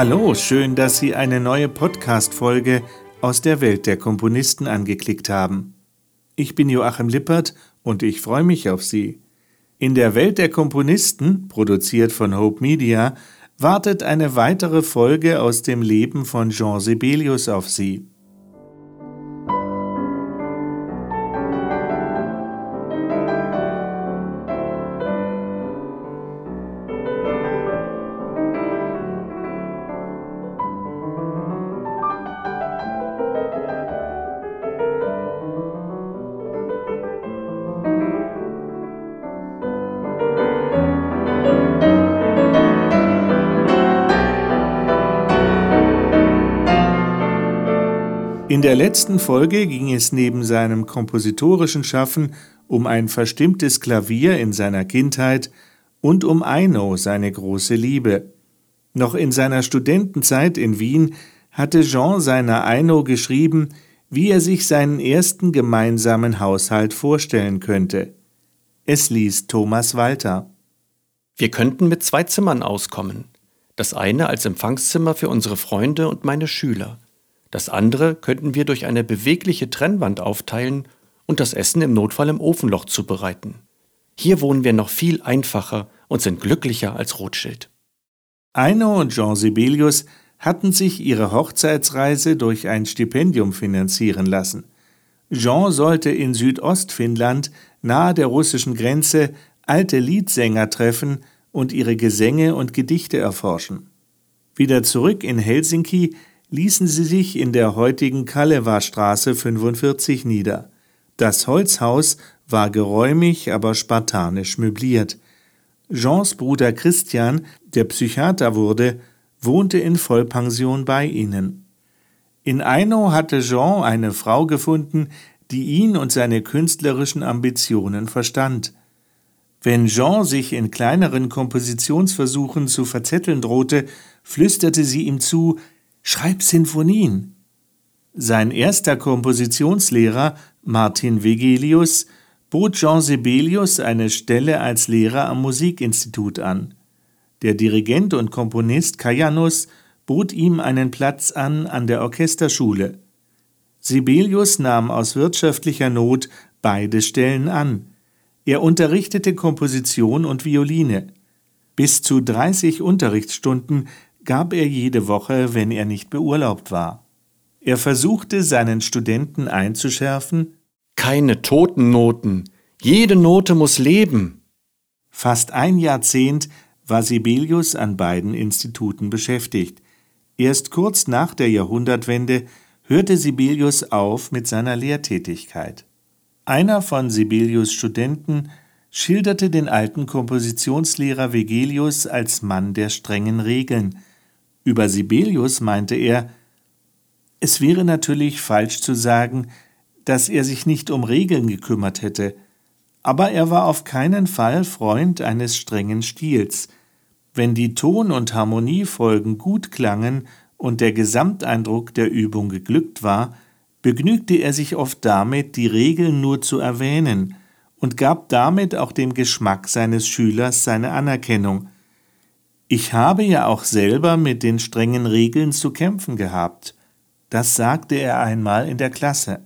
Hallo, schön, dass Sie eine neue Podcast-Folge aus der Welt der Komponisten angeklickt haben. Ich bin Joachim Lippert und ich freue mich auf Sie. In der Welt der Komponisten, produziert von Hope Media, wartet eine weitere Folge aus dem Leben von Jean Sibelius auf Sie. In der letzten Folge ging es neben seinem kompositorischen Schaffen um ein verstimmtes Klavier in seiner Kindheit und um Eino, seine große Liebe. Noch in seiner Studentenzeit in Wien hatte Jean seiner Eino geschrieben, wie er sich seinen ersten gemeinsamen Haushalt vorstellen könnte. Es liest Thomas Walter. Wir könnten mit zwei Zimmern auskommen. Das eine als Empfangszimmer für unsere Freunde und meine Schüler. Das andere könnten wir durch eine bewegliche Trennwand aufteilen und das Essen im Notfall im Ofenloch zubereiten. Hier wohnen wir noch viel einfacher und sind glücklicher als Rothschild. Eino und Jean Sibelius hatten sich ihre Hochzeitsreise durch ein Stipendium finanzieren lassen. Jean sollte in Südostfinnland, nahe der russischen Grenze, alte Liedsänger treffen und ihre Gesänge und Gedichte erforschen. Wieder zurück in Helsinki ließen sie sich in der heutigen Kalewa-Straße 45 nieder. Das Holzhaus war geräumig, aber spartanisch möbliert. Jeans Bruder Christian, der Psychiater wurde, wohnte in Vollpension bei ihnen. In Eino hatte Jean eine Frau gefunden, die ihn und seine künstlerischen Ambitionen verstand. Wenn Jean sich in kleineren Kompositionsversuchen zu verzetteln drohte, flüsterte sie ihm zu, Schreib Sinfonien. Sein erster Kompositionslehrer, Martin Vegelius, bot Jean Sibelius eine Stelle als Lehrer am Musikinstitut an. Der Dirigent und Komponist Kajanus bot ihm einen Platz an an der Orchesterschule. Sibelius nahm aus wirtschaftlicher Not beide Stellen an. Er unterrichtete Komposition und Violine. Bis zu 30 Unterrichtsstunden gab er jede Woche, wenn er nicht beurlaubt war. Er versuchte seinen Studenten einzuschärfen Keine Totennoten, jede Note muss leben. Fast ein Jahrzehnt war Sibelius an beiden Instituten beschäftigt. Erst kurz nach der Jahrhundertwende hörte Sibelius auf mit seiner Lehrtätigkeit. Einer von Sibelius Studenten schilderte den alten Kompositionslehrer Vegelius als Mann der strengen Regeln, über Sibelius meinte er, es wäre natürlich falsch zu sagen, dass er sich nicht um Regeln gekümmert hätte, aber er war auf keinen Fall Freund eines strengen Stils. Wenn die Ton- und Harmoniefolgen gut klangen und der Gesamteindruck der Übung geglückt war, begnügte er sich oft damit, die Regeln nur zu erwähnen und gab damit auch dem Geschmack seines Schülers seine Anerkennung, ich habe ja auch selber mit den strengen Regeln zu kämpfen gehabt. Das sagte er einmal in der Klasse.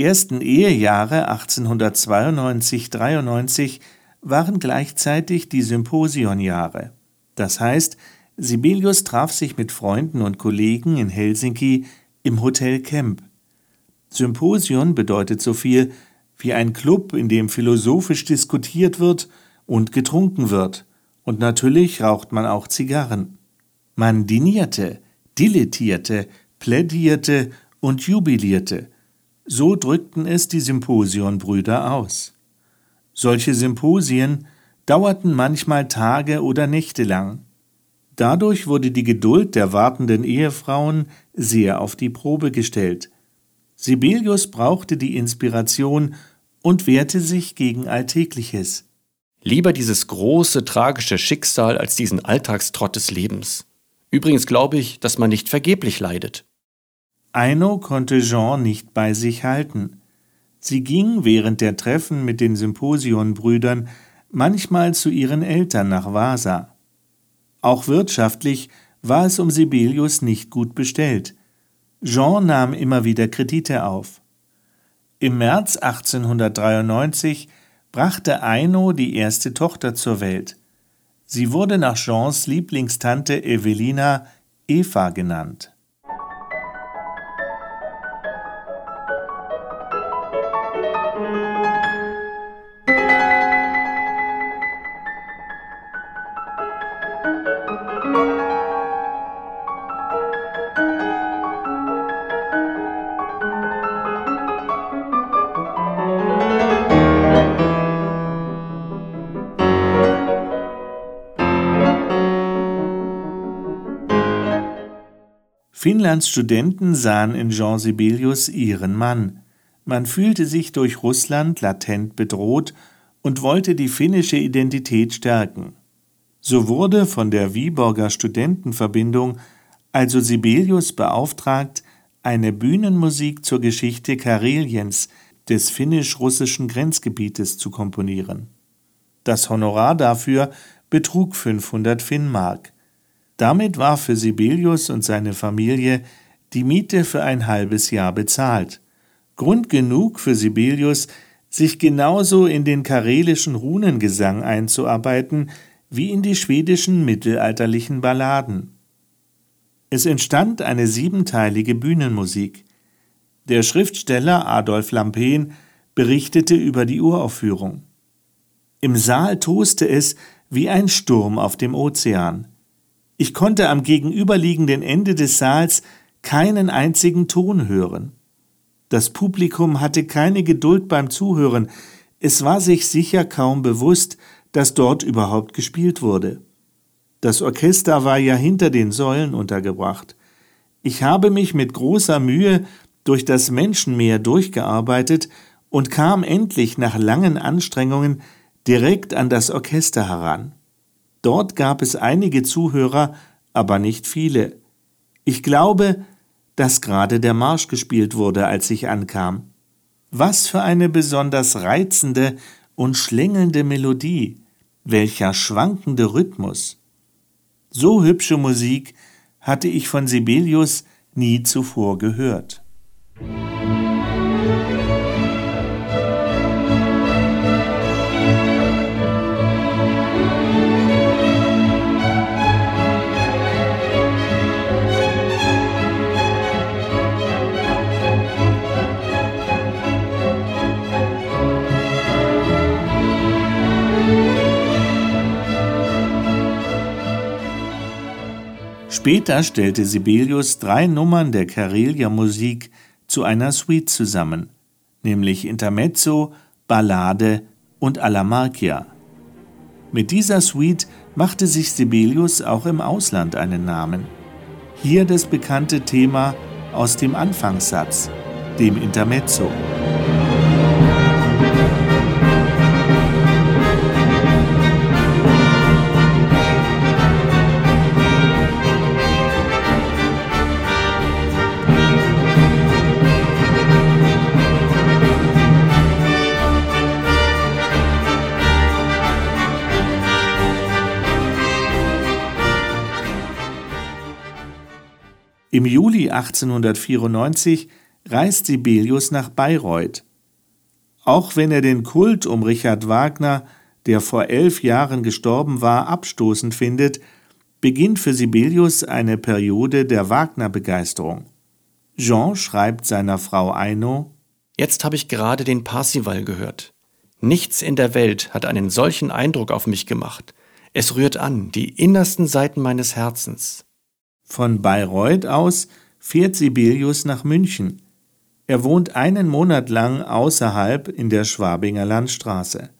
Die ersten Ehejahre 1892-93 waren gleichzeitig die Symposionjahre. Das heißt, Sibelius traf sich mit Freunden und Kollegen in Helsinki im Hotel Kemp. Symposion bedeutet so viel wie ein Club, in dem philosophisch diskutiert wird und getrunken wird. Und natürlich raucht man auch Zigarren. Man dinierte, dilettierte, plädierte und jubilierte – so drückten es die Symposionbrüder aus. Solche Symposien dauerten manchmal Tage oder Nächte lang. Dadurch wurde die Geduld der wartenden Ehefrauen sehr auf die Probe gestellt. Sibelius brauchte die Inspiration und wehrte sich gegen Alltägliches. Lieber dieses große, tragische Schicksal als diesen Alltagstrott des Lebens. Übrigens glaube ich, dass man nicht vergeblich leidet. Eino konnte Jean nicht bei sich halten. Sie ging während der Treffen mit den Symposionbrüdern manchmal zu ihren Eltern nach Vasa. Auch wirtschaftlich war es um Sibelius nicht gut bestellt. Jean nahm immer wieder Kredite auf. Im März 1893 brachte Eino die erste Tochter zur Welt. Sie wurde nach Jeans Lieblingstante Evelina Eva genannt. Finnlands Studenten sahen in Jean Sibelius ihren Mann. Man fühlte sich durch Russland latent bedroht und wollte die finnische Identität stärken. So wurde von der Viborger Studentenverbindung also Sibelius beauftragt, eine Bühnenmusik zur Geschichte Kareliens, des finnisch-russischen Grenzgebietes, zu komponieren. Das Honorar dafür betrug 500 Finnmark. Damit war für Sibelius und seine Familie die Miete für ein halbes Jahr bezahlt. Grund genug für Sibelius, sich genauso in den karelischen Runengesang einzuarbeiten wie in die schwedischen mittelalterlichen Balladen. Es entstand eine siebenteilige Bühnenmusik. Der Schriftsteller Adolf Lampen berichtete über die Uraufführung. Im Saal toste es wie ein Sturm auf dem Ozean. Ich konnte am gegenüberliegenden Ende des Saals keinen einzigen Ton hören. Das Publikum hatte keine Geduld beim Zuhören, es war sich sicher kaum bewusst, dass dort überhaupt gespielt wurde. Das Orchester war ja hinter den Säulen untergebracht. Ich habe mich mit großer Mühe durch das Menschenmeer durchgearbeitet und kam endlich nach langen Anstrengungen direkt an das Orchester heran. Dort gab es einige Zuhörer, aber nicht viele. Ich glaube, dass gerade der Marsch gespielt wurde, als ich ankam. Was für eine besonders reizende und schlängelnde Melodie, welcher schwankende Rhythmus. So hübsche Musik hatte ich von Sibelius nie zuvor gehört. Später stellte Sibelius drei Nummern der Karelia-Musik zu einer Suite zusammen, nämlich Intermezzo, Ballade und Alla Marcia. Mit dieser Suite machte sich Sibelius auch im Ausland einen Namen. Hier das bekannte Thema aus dem Anfangssatz, dem Intermezzo. Im Juli 1894 reist Sibelius nach Bayreuth. Auch wenn er den Kult um Richard Wagner, der vor elf Jahren gestorben war, abstoßend findet, beginnt für Sibelius eine Periode der Wagner-Begeisterung. Jean schreibt seiner Frau Eino: Jetzt habe ich gerade den Parsival gehört. Nichts in der Welt hat einen solchen Eindruck auf mich gemacht. Es rührt an, die innersten Seiten meines Herzens. Von Bayreuth aus fährt Sibelius nach München. Er wohnt einen Monat lang außerhalb in der Schwabinger Landstraße.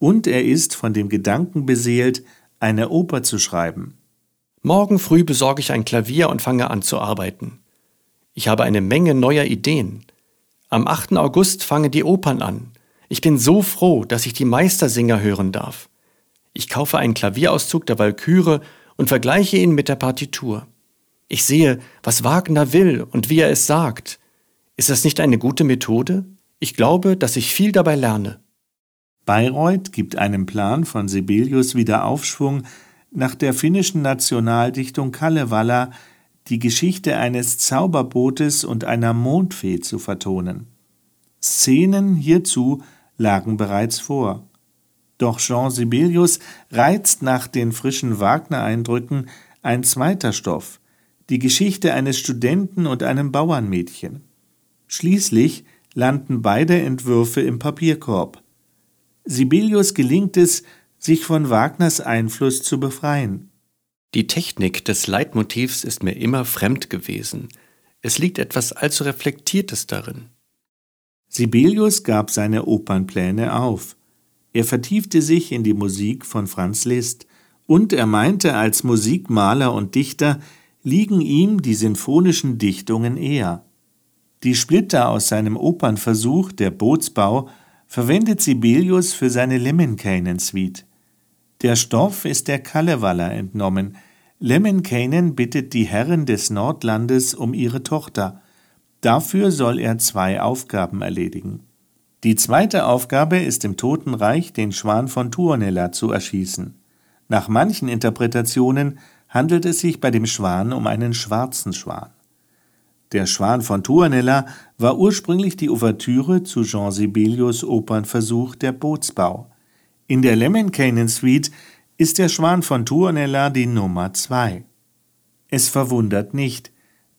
Und er ist von dem Gedanken beseelt, eine Oper zu schreiben. Morgen früh besorge ich ein Klavier und fange an zu arbeiten. Ich habe eine Menge neuer Ideen. Am 8. August fangen die Opern an. Ich bin so froh, dass ich die Meistersinger hören darf. Ich kaufe einen Klavierauszug der Walküre und vergleiche ihn mit der Partitur. Ich sehe, was Wagner will und wie er es sagt. Ist das nicht eine gute Methode? Ich glaube, dass ich viel dabei lerne. Bayreuth gibt einem Plan von Sibelius wieder Aufschwung, nach der finnischen Nationaldichtung Kalevala die Geschichte eines Zauberbootes und einer Mondfee zu vertonen. Szenen hierzu lagen bereits vor. Doch Jean Sibelius reizt nach den frischen Wagner-Eindrücken ein zweiter Stoff, die Geschichte eines Studenten und einem Bauernmädchen. Schließlich landen beide Entwürfe im Papierkorb. Sibelius gelingt es, sich von Wagners Einfluss zu befreien. Die Technik des Leitmotivs ist mir immer fremd gewesen. Es liegt etwas allzu Reflektiertes darin. Sibelius gab seine Opernpläne auf. Er vertiefte sich in die Musik von Franz Liszt, und er meinte, als Musikmaler und Dichter liegen ihm die sinfonischen Dichtungen eher. Die Splitter aus seinem Opernversuch, der Bootsbau, verwendet Sibelius für seine Lemminkäinen-Suite. Der Stoff ist der Kalevala entnommen. Lemminkäinen bittet die Herren des Nordlandes um ihre Tochter. Dafür soll er zwei Aufgaben erledigen. Die zweite Aufgabe ist im Totenreich den Schwan von Tuonela zu erschießen. Nach manchen Interpretationen handelt es sich bei dem Schwan um einen schwarzen Schwan. Der Schwan von Tuonela war ursprünglich die Ouvertüre zu Jean Sibelius Opernversuch Der Bootsbau. In der Lemminkäinen Suite ist der Schwan von Tuonela die Nummer zwei. Es verwundert nicht,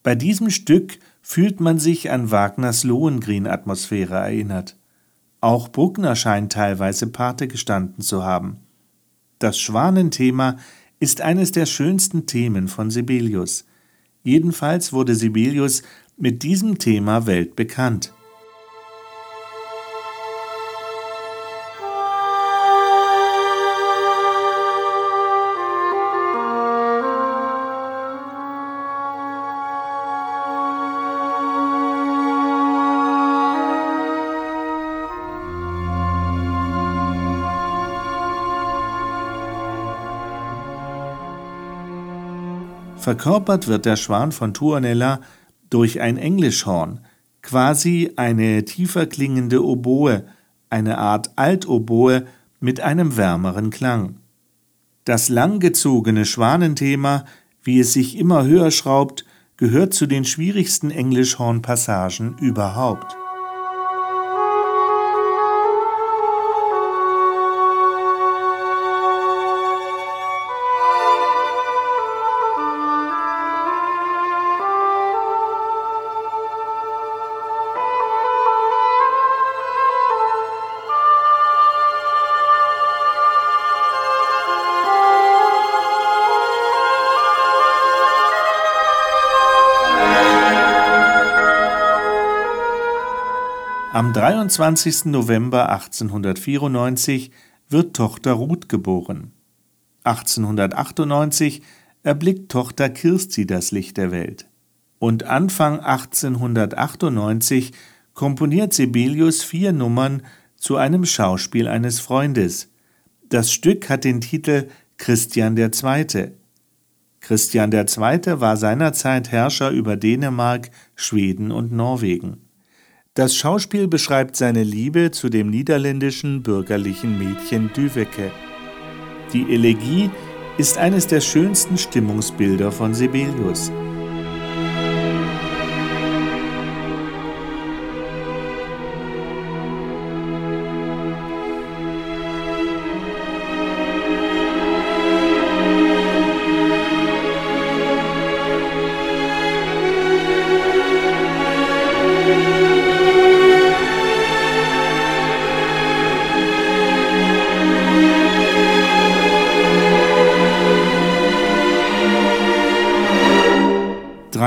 bei diesem Stück fühlt man sich an Wagners Lohengrin-Atmosphäre erinnert. Auch Bruckner scheint teilweise Pate gestanden zu haben. Das Schwanenthema ist eines der schönsten Themen von Sibelius. Jedenfalls wurde Sibelius mit diesem Thema weltbekannt. Verkörpert wird der Schwan von Tuonela durch ein Englischhorn, quasi eine tiefer klingende Oboe, eine Art Altoboe mit einem wärmeren Klang. Das langgezogene Schwanenthema, wie es sich immer höher schraubt, gehört zu den schwierigsten Englischhornpassagen überhaupt. Am 23. November 1894 wird Tochter Ruth geboren. 1898 erblickt Tochter Kirsti das Licht der Welt. Und Anfang 1898 komponiert Sibelius vier Nummern zu einem Schauspiel eines Freundes. Das Stück hat den Titel Christian II. Christian II. war seinerzeit Herrscher über Dänemark, Schweden und Norwegen. Das Schauspiel beschreibt seine Liebe zu dem niederländischen bürgerlichen Mädchen Düwecke. Die Elegie ist eines der schönsten Stimmungsbilder von Sibelius.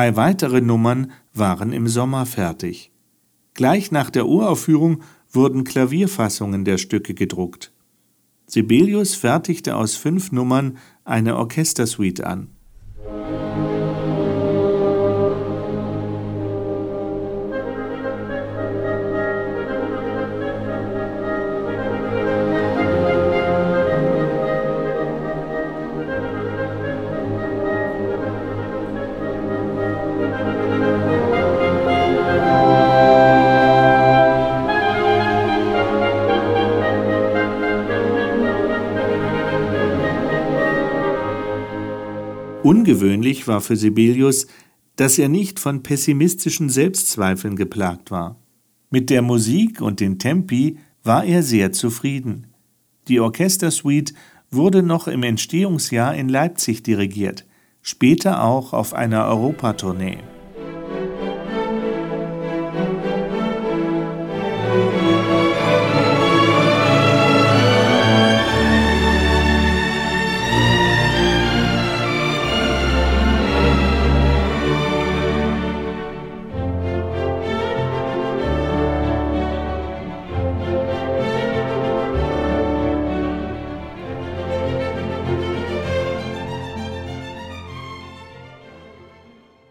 Drei weitere Nummern waren im Sommer fertig. Gleich nach der Uraufführung wurden Klavierfassungen der Stücke gedruckt. Sibelius fertigte aus fünf Nummern eine Orchestersuite an. Ungewöhnlich war für Sibelius, dass er nicht von pessimistischen Selbstzweifeln geplagt war. Mit der Musik und den Tempi war er sehr zufrieden. Die Orchestersuite wurde noch im Entstehungsjahr in Leipzig dirigiert, später auch auf einer Europatournee.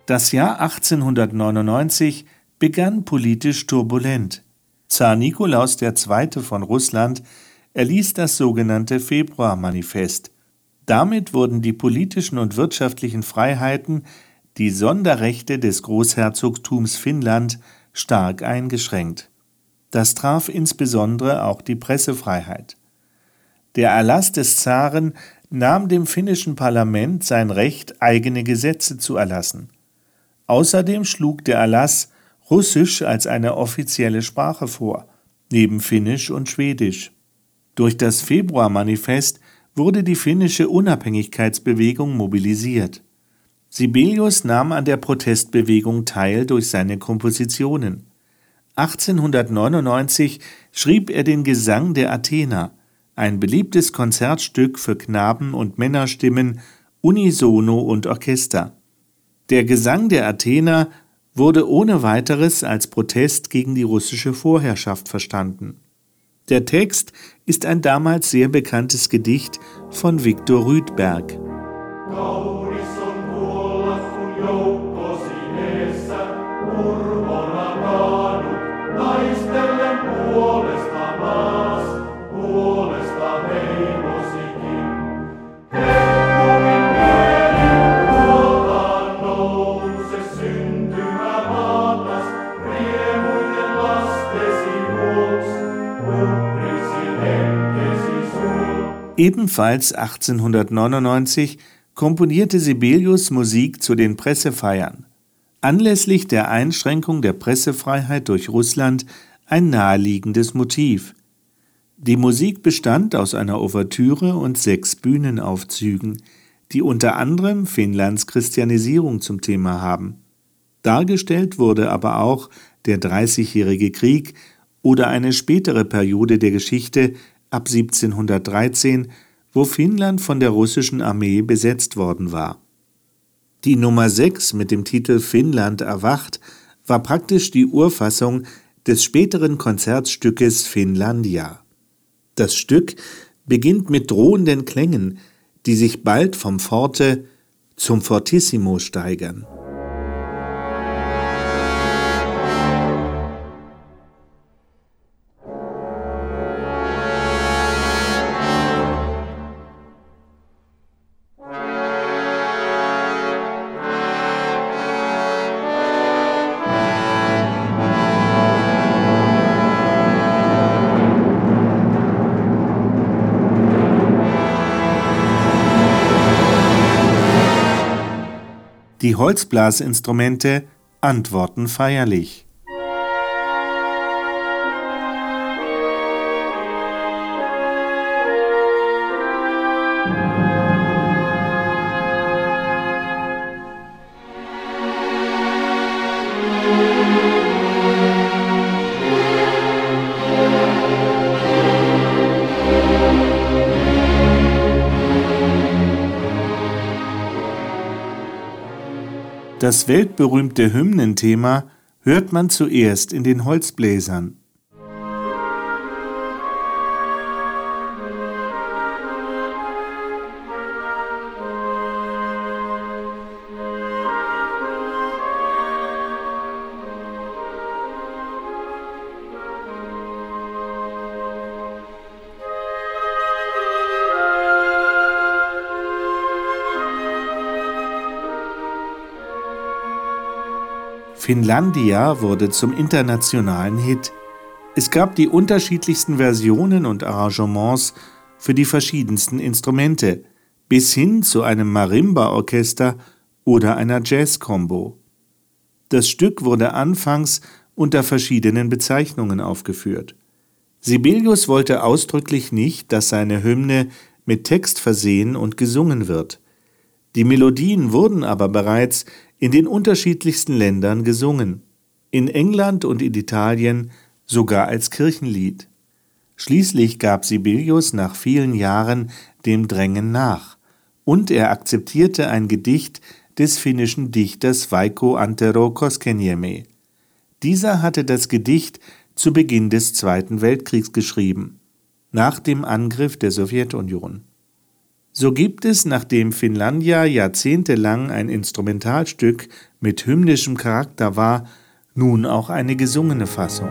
Das Jahr 1899 begann politisch turbulent. Zar Nikolaus II. von Russland erließ das sogenannte Februarmanifest. Damit wurden die politischen und wirtschaftlichen Freiheiten, die Sonderrechte des Großherzogtums Finnland, stark eingeschränkt. Das traf insbesondere auch die Pressefreiheit. Der Erlass des Zaren nahm dem finnischen Parlament sein Recht, eigene Gesetze zu erlassen. Außerdem schlug der Erlass Russisch als eine offizielle Sprache vor, neben Finnisch und Schwedisch. Durch das Februarmanifest wurde die finnische Unabhängigkeitsbewegung mobilisiert. Sibelius nahm an der Protestbewegung teil durch seine Kompositionen. 1899 schrieb er den Gesang der Athener, ein beliebtes Konzertstück für Knaben- und Männerstimmen, unisono und Orchester. Der Gesang der Athener wurde ohne weiteres als Protest gegen die russische Vorherrschaft verstanden. Der Text ist ein damals sehr bekanntes Gedicht von Viktor Rydberg. Ebenfalls 1899 komponierte Sibelius Musik zu den Pressefeiern. Anlässlich der Einschränkung der Pressefreiheit durch Russland ein naheliegendes Motiv. Die Musik bestand aus einer Ouvertüre und sechs Bühnenaufzügen, die unter anderem Finnlands Christianisierung zum Thema haben. Dargestellt wurde aber auch der Dreißigjährige Krieg oder eine spätere Periode der Geschichte, ab 1713, wo Finnland von der russischen Armee besetzt worden war. Die Nummer 6 mit dem Titel Finnland erwacht war praktisch die Urfassung des späteren Konzertstückes Finnlandia. Das Stück beginnt mit drohenden Klängen, die sich bald vom Forte zum Fortissimo steigern. Die Holzblasinstrumente antworten feierlich. Das weltberühmte Hymnenthema hört man zuerst in den Holzbläsern. Finlandia wurde zum internationalen Hit. Es gab die unterschiedlichsten Versionen und Arrangements für die verschiedensten Instrumente, bis hin zu einem Marimba-Orchester oder einer Jazz-Combo. Das Stück wurde anfangs unter verschiedenen Bezeichnungen aufgeführt. Sibelius wollte ausdrücklich nicht, dass seine Hymne mit Text versehen und gesungen wird. Die Melodien wurden aber bereits in den unterschiedlichsten Ländern gesungen, in England und in Italien sogar als Kirchenlied. Schließlich gab Sibelius nach vielen Jahren dem Drängen nach, und er akzeptierte ein Gedicht des finnischen Dichters Vaiko Antero Koskeniemi. Dieser hatte das Gedicht zu Beginn des Zweiten Weltkriegs geschrieben, nach dem Angriff der Sowjetunion. So gibt es, nachdem Finlandia jahrzehntelang ein Instrumentalstück mit hymnischem Charakter war, nun auch eine gesungene Fassung.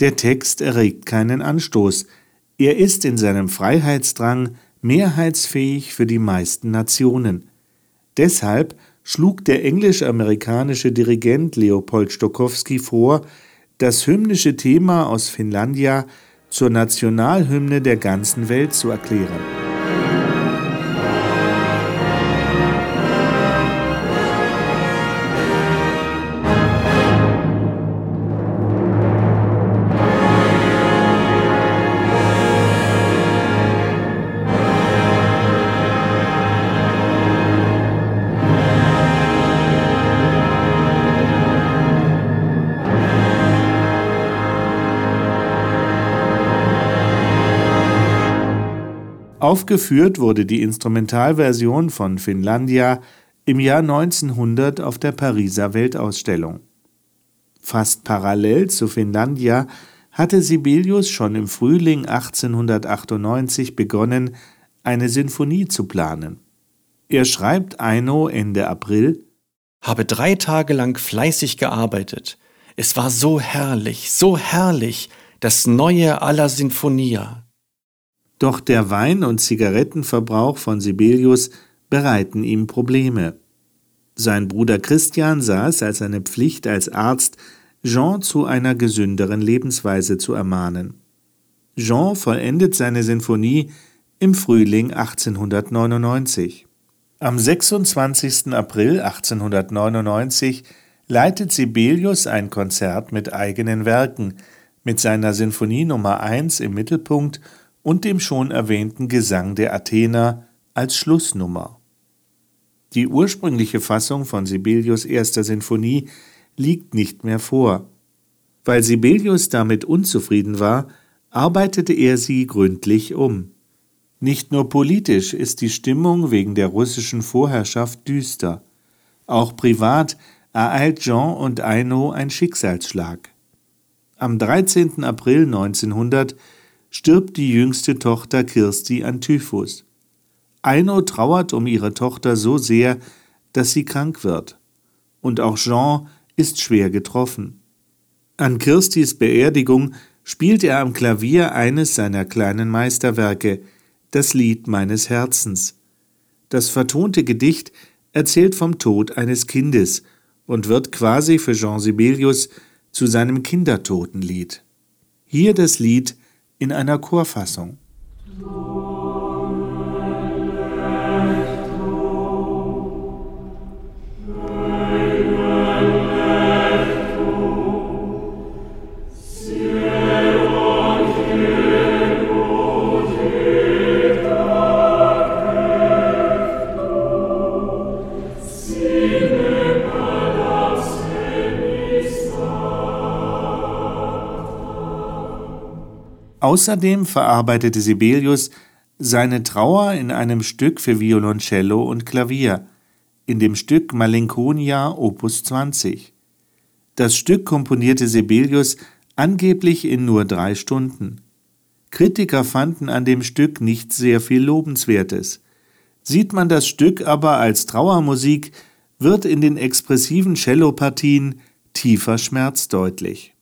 Der Text erregt keinen Anstoß. Er ist in seinem Freiheitsdrang mehrheitsfähig für die meisten Nationen. Deshalb schlug der englisch-amerikanische Dirigent Leopold Stokowski vor, das hymnische Thema aus Finlandia zur Nationalhymne der ganzen Welt zu erklären. Aufgeführt wurde die Instrumentalversion von Finlandia im Jahr 1900 auf der Pariser Weltausstellung. Fast parallel zu Finlandia hatte Sibelius schon im Frühling 1898 begonnen, eine Sinfonie zu planen. Er schreibt Eino Ende April Habe drei Tage lang fleißig gearbeitet. Es war so herrlich, so herrlich, das Neue aller Sinfonia. Doch der Wein- und Zigarettenverbrauch von Sibelius bereiten ihm Probleme. Sein Bruder Christian sah es als seine Pflicht als Arzt, Jean zu einer gesünderen Lebensweise zu ermahnen. Jean vollendet seine Sinfonie im Frühling 1899. Am 26. April 1899 leitet Sibelius ein Konzert mit eigenen Werken, mit seiner Sinfonie Nummer 1 im Mittelpunkt und dem schon erwähnten Gesang der Athener als Schlussnummer. Die ursprüngliche Fassung von Sibelius erster Sinfonie liegt nicht mehr vor. Weil Sibelius damit unzufrieden war, arbeitete er sie gründlich um. Nicht nur politisch ist die Stimmung wegen der russischen Vorherrschaft düster. Auch privat ereilt Jean und Aino ein Schicksalsschlag. Am 13. April 1900 stirbt die jüngste Tochter Kirsti an Typhus. Eino trauert um ihre Tochter so sehr, dass sie krank wird. Und auch Jean ist schwer getroffen. An Kirstis Beerdigung spielt er am Klavier eines seiner kleinen Meisterwerke, das Lied meines Herzens. Das vertonte Gedicht erzählt vom Tod eines Kindes und wird quasi für Jean Sibelius zu seinem Kindertotenlied. Hier das Lied in einer Chorfassung. Außerdem verarbeitete Sibelius seine Trauer in einem Stück für Violoncello und Klavier, in dem Stück Malinconia Opus 20. Das Stück komponierte Sibelius angeblich in nur drei Stunden. Kritiker fanden an dem Stück nicht sehr viel Lobenswertes. Sieht man das Stück aber als Trauermusik, wird in den expressiven Cellopartien tiefer Schmerz deutlich.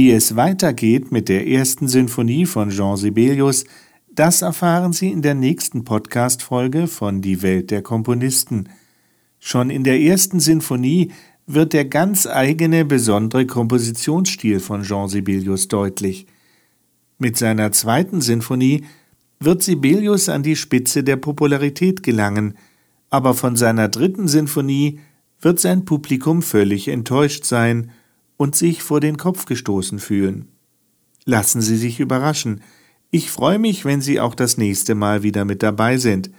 Wie es weitergeht mit der ersten Sinfonie von Jean Sibelius, das erfahren Sie in der nächsten Podcast-Folge von Die Welt der Komponisten. Schon in der ersten Sinfonie wird der ganz eigene, besondere Kompositionsstil von Jean Sibelius deutlich. Mit seiner zweiten Sinfonie wird Sibelius an die Spitze der Popularität gelangen, aber von seiner dritten Sinfonie wird sein Publikum völlig enttäuscht sein und sich vor den Kopf gestoßen fühlen. Lassen Sie sich überraschen. Ich freue mich, wenn Sie auch das nächste Mal wieder mit dabei sind.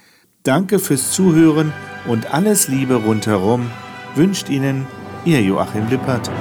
Danke fürs Zuhören und alles Liebe rundherum wünscht Ihnen Ihr Joachim Lippert.